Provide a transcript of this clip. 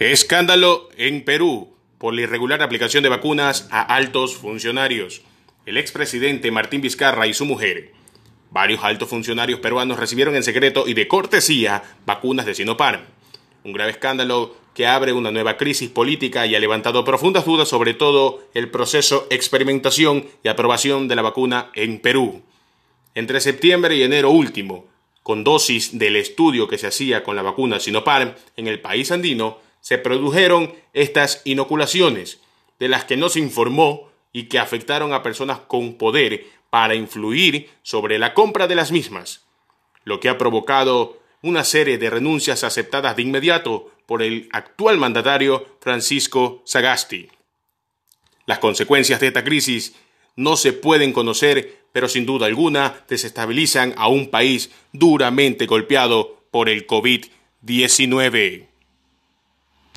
Escándalo en Perú por la irregular aplicación de vacunas a altos funcionarios. El expresidente Martín Vizcarra y su mujer. Varios altos funcionarios peruanos recibieron en secreto y de cortesía vacunas de Sinopharm. Un grave escándalo que abre una nueva crisis política y ha levantado profundas dudas sobre todo el proceso experimentación y aprobación de la vacuna en Perú. Entre septiembre y enero último, con dosis del estudio que se hacía con la vacuna Sinopharm en el país andino, se produjeron estas inoculaciones, de las que no se informó y que afectaron a personas con poder para influir sobre la compra de las mismas, lo que ha provocado una serie de renuncias aceptadas de inmediato por el actual mandatario Francisco Sagasti. Las consecuencias de esta crisis no se pueden conocer, pero sin duda alguna desestabilizan a un país duramente golpeado por el COVID-19.